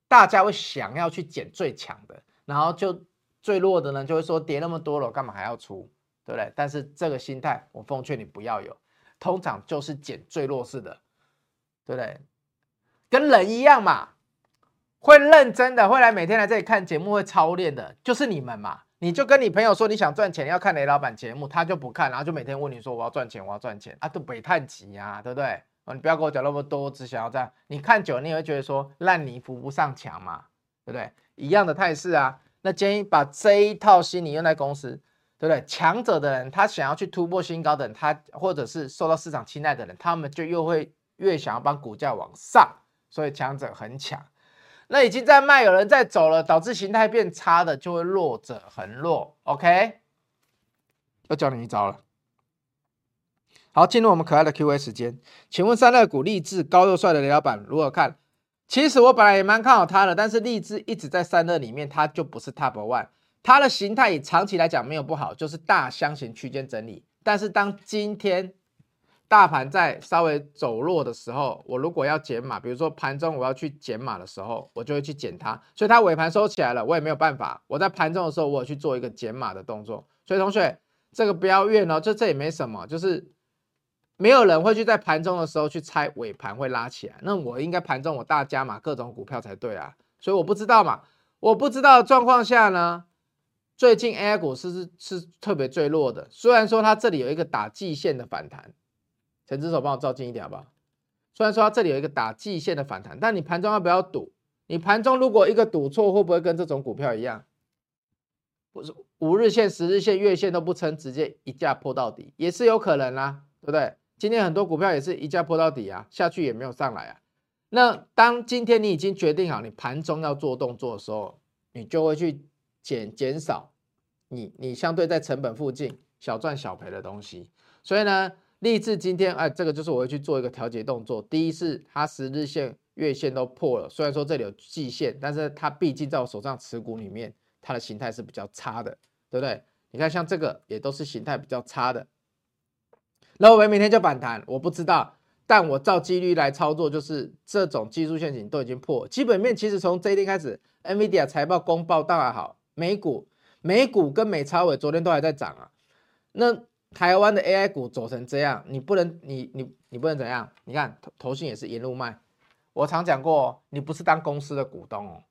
大家会想要去捡最强的，然后就最弱的呢，就会说跌那么多了，干嘛还要出？对不对？但是这个心态，我奉劝你不要有，通常就是捡最弱势的，对不对？跟人一样嘛，会认真的，会来每天来这里看节目，会操练的，就是你们嘛。你就跟你朋友说你想赚钱，要看雷老板节目，他就不看，然后就每天问你说我要赚钱，我要赚钱啊，都没太急啊，对不对？你不要跟我讲那么多，只想要这样。你看久了，你也会觉得说烂泥扶不上墙嘛，对不对？一样的态势啊。那建议把这一套心理用在公司，对不对？强者的人，他想要去突破新高的人，他或者是受到市场青睐的人，他们就又会越想要帮股价往上，所以强者很强。那已经在卖，有人在走了，导致形态变差的，就会弱者很弱。OK，又教你一招了。好，进入我们可爱的 Q&A 时间，请问散热股励志高又帅的雷老板如何看？其实我本来也蛮看好他的，但是励志一直在散热里面，它就不是 Top One。它的形态以长期来讲没有不好，就是大箱型区间整理。但是当今天大盘在稍微走弱的时候，我如果要减码，比如说盘中我要去减码的时候，我就会去减它。所以它尾盘收起来了，我也没有办法。我在盘中的时候，我有去做一个减码的动作。所以同学，这个不要怨哦，就这也没什么，就是没有人会去在盘中的时候去猜尾盘会拉起来。那我应该盘中我大加码各种股票才对啊。所以我不知道嘛，我不知道的状况下呢，最近 AI 股是是是特别最弱的。虽然说它这里有一个打季线的反弹。陈之手帮我照近一点好不好？虽然说它这里有一个打季线的反弹，但你盘中要不要赌？你盘中如果一个赌错，会不会跟这种股票一样？不是五日线、十日线、月线都不撑，直接一价破到底，也是有可能啊，对不对？今天很多股票也是一价破到底啊，下去也没有上来啊。那当今天你已经决定好你盘中要做动作的时候，你就会去减减少你你相对在成本附近小赚小赔的东西，所以呢。励志今天，哎，这个就是我会去做一个调节动作。第一是它十日线、月线都破了，虽然说这里有季线，但是它毕竟在我手上持股里面，它的形态是比较差的，对不对？你看像这个也都是形态比较差的。那我们明天就反弹，我不知道，但我照几率来操作，就是这种技术陷阱都已经破。基本面其实从这一天开始，NVIDIA 财报公报当然好，美股、美股跟美超伟昨天都还在涨啊，那。台湾的 AI 股走成这样，你不能，你你你不能怎样？你看投投信也是沿路卖。我常讲过，你不是当公司的股东哦，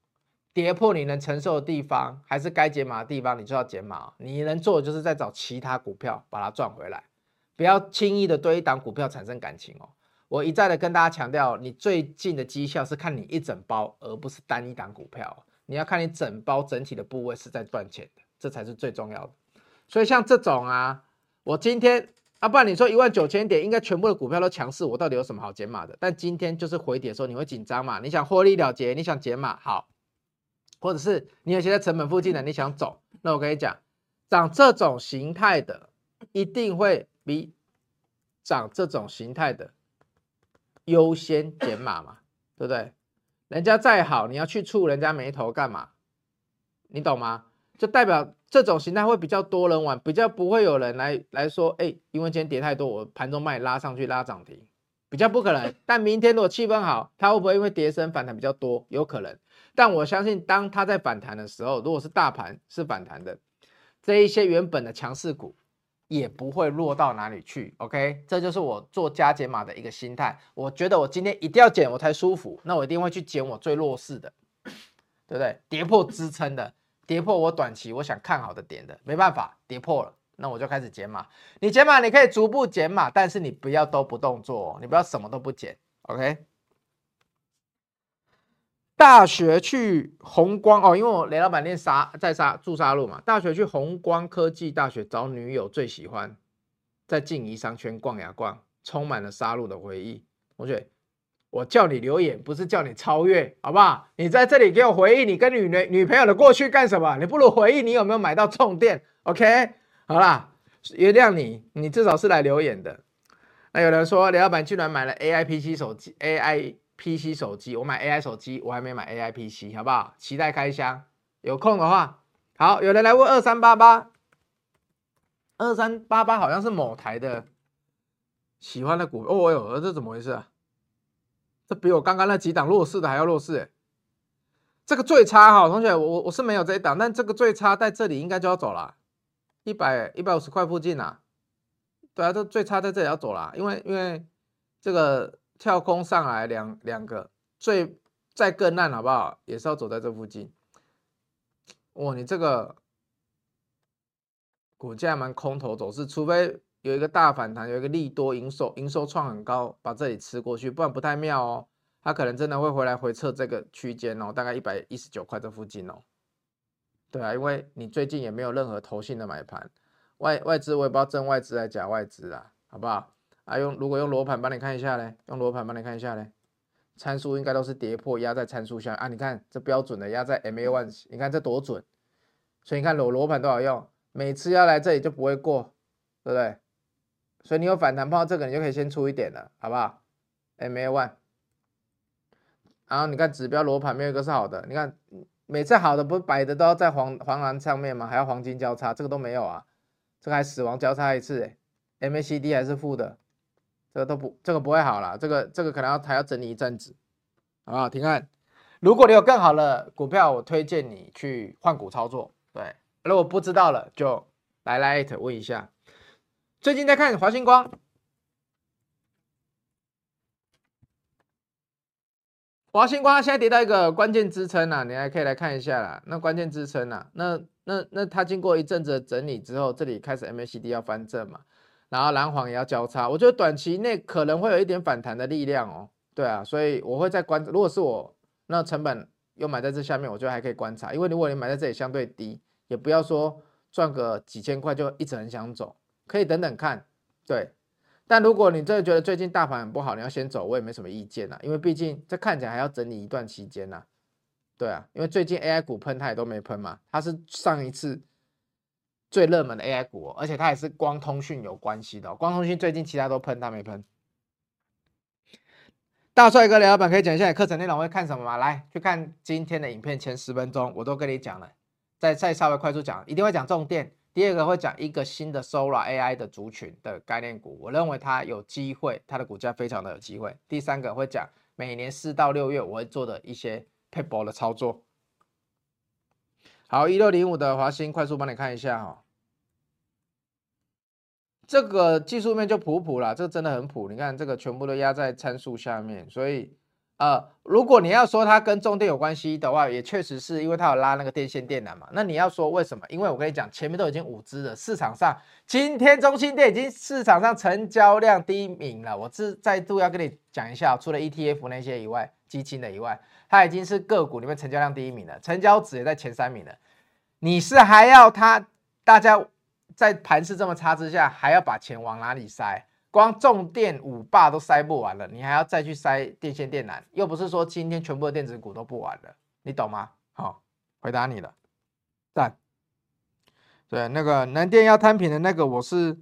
跌破你能承受的地方，还是该减码的地方，你就要减码。你能做的就是再找其他股票把它赚回来，不要轻易的对一档股票产生感情哦。我一再的跟大家强调，你最近的绩效是看你一整包，而不是单一档股票。你要看你整包整体的部位是在赚钱的，这才是最重要的。所以像这种啊。我今天啊，不然你说一万九千点，应该全部的股票都强势，我到底有什么好减码的？但今天就是回跌的时候，你会紧张嘛？你想获利了结，你想减码，好，或者是你有些在成本附近的，你想走，那我跟你讲，涨这种形态的，一定会比涨这种形态的优先减码嘛，对不对？人家再好，你要去触人家眉头干嘛？你懂吗？就代表这种形态会比较多人玩，比较不会有人来来说，哎，因为今天跌太多，我盘中卖拉上去拉涨停，比较不可能。但明天如果气氛好，它会不会因为跌升反弹比较多？有可能。但我相信，当它在反弹的时候，如果是大盘是反弹的，这一些原本的强势股也不会弱到哪里去。OK，这就是我做加减码的一个心态。我觉得我今天一定要减，我才舒服，那我一定会去减我最弱势的，对不对？跌破支撑的。跌破我短期我想看好的点的，没办法，跌破了，那我就开始减码。你减码，你可以逐步减码，但是你不要都不动作，你不要什么都不减。OK。大学去红光哦，因为我雷老板念沙在沙住沙路嘛，大学去红光科技大学找女友最喜欢，在静宜商圈逛呀逛，充满了沙鹿的回忆。同学。我叫你留言，不是叫你超越，好不好？你在这里给我回忆你跟女女女朋友的过去干什么？你不如回忆你有没有买到重电？OK，好啦，原谅你，你至少是来留言的。那有人说，雷老板居然买了 AI PC 手机，AI PC 手机，我买 AI 手机，我还没买 AI PC，好不好？期待开箱，有空的话。好，有人来问二三八八，二三八八好像是某台的喜欢的股哦哟，这怎么回事啊？这比我刚刚那几档弱势的还要弱势，这个最差哈，同学，我我是没有这一档，但这个最差在这里应该就要走了，一百一百五十块附近啊。对啊，这最差在这里要走了，因为因为这个跳空上来两两个，最再更烂好不好？也是要走在这附近。哇，你这个股价蛮空头走势，除非有一个大反弹，有一个利多营收营收创很高，把这里吃过去，不然不太妙哦。它可能真的会回来回测这个区间哦，大概一百一十九块这附近哦。对啊，因为你最近也没有任何投信的买盘，外外资我也不知道真外资还是假外资啊，好不好？啊，用如果用罗盘帮你看一下嘞，用罗盘帮你看一下嘞，参数应该都是跌破压在参数下啊，你看这标准的压在 MA one，你看这多准，所以你看罗罗盘多好用，每次要来这里就不会过，对不对？所以你有反弹碰到这个，你就可以先出一点了，好不好？MA one，然后你看指标罗盘没有一个是好的，你看。每次好的不是摆的都要在黄黄蓝上面吗？还要黄金交叉，这个都没有啊，这个还死亡交叉一次，哎，MACD 还是负的，这都不，这个不会好了，这个这个可能要还要整理一阵子，好不好？停看，如果你有更好的股票，我推荐你去换股操作，对，如果不知道了就来来问一下，最近在看华星光。华星光现在跌到一个关键支撑啊，你还可以来看一下啦。那关键支撑啊，那那那它经过一阵子整理之后，这里开始 MACD 要翻正嘛，然后蓝黄也要交叉，我觉得短期内可能会有一点反弹的力量哦。对啊，所以我会再观，如果是我，那成本又买在这下面，我觉得还可以观察，因为如果你买在这里相对低，也不要说赚个几千块就一直很想走，可以等等看，对。但如果你真的觉得最近大盘很不好，你要先走，我也没什么意见啊，因为毕竟这看起来还要整理一段期间呐。对啊，因为最近 AI 股喷它也都没喷嘛，它是上一次最热门的 AI 股，而且它也是光通讯有关系的。光通讯最近其他都喷，它没喷。大帅哥，雷老板可以讲一下课程内容会看什么吗？来，去看今天的影片前十分钟，我都跟你讲了，再再稍微快速讲，一定会讲重点。第二个会讲一个新的 Sora AI 的族群的概念股，我认为它有机会，它的股价非常的有机会。第三个会讲每年四到六月我会做的一些撇步的操作。好，一六零五的华新快速帮你看一下哈，这个技术面就普普了，这真的很普，你看这个全部都压在参数下面，所以。呃，如果你要说它跟重电有关系的话，也确实是因为它有拉那个电线电缆嘛。那你要说为什么？因为我跟你讲，前面都已经五支了，市场上今天中兴电已经市场上成交量第一名了。我是再度要跟你讲一下，除了 ETF 那些以外，基金的以外，它已经是个股里面成交量第一名了，成交值也在前三名了。你是还要它？大家在盘势这么差之下，还要把钱往哪里塞？光重电五霸都塞不完了，你还要再去塞电线电缆，又不是说今天全部的电子股都不玩了，你懂吗？好、回答你了，赞。对，那个南电要摊平的那个，我是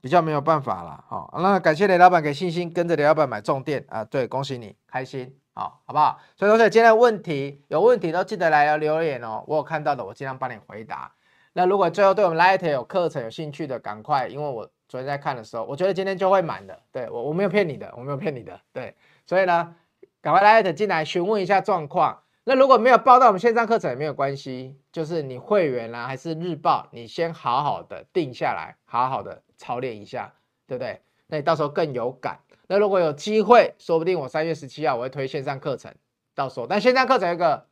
比较没有办法了。好、那感谢雷老板给信心，跟着雷老板买重电啊，对，恭喜你，开心，好、好不好？所以同学今天的问题有问题都记得来留言哦，我有看到的，我尽量帮你回答。那如果最后对我们 Light 有课程有兴趣的，赶快，因为我。昨天在看的时候，我觉得今天就会满的。对，我我没有骗你的，我没有骗你的。对，所以呢，赶快来进来询问一下状况。那如果没有报到我们线上课程也没有关系，就是你会员啦、还是日报，你先好好的定下来，好好的操练一下，对不对？那你到时候更有感。那如果有机会，说不定我三月十七号我会推线上课程，到时候。但线上课程有一个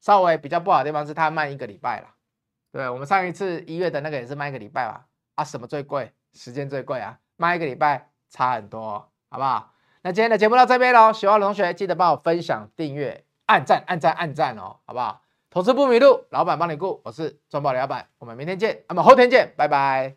稍微比较不好的地方是它慢一个礼拜了。对，我们上一次一月的那个也是慢一个礼拜吧？啊，什么最贵？时间最贵啊，慢一个礼拜差很多，好不好？那今天的节目到这边喽，喜欢的同学记得帮我分享、订阅、按赞、按赞、按赞哦，好不好？投资不迷路，老板帮你顾，我是庄宝李老板，我们明天见，那么后天见，拜拜。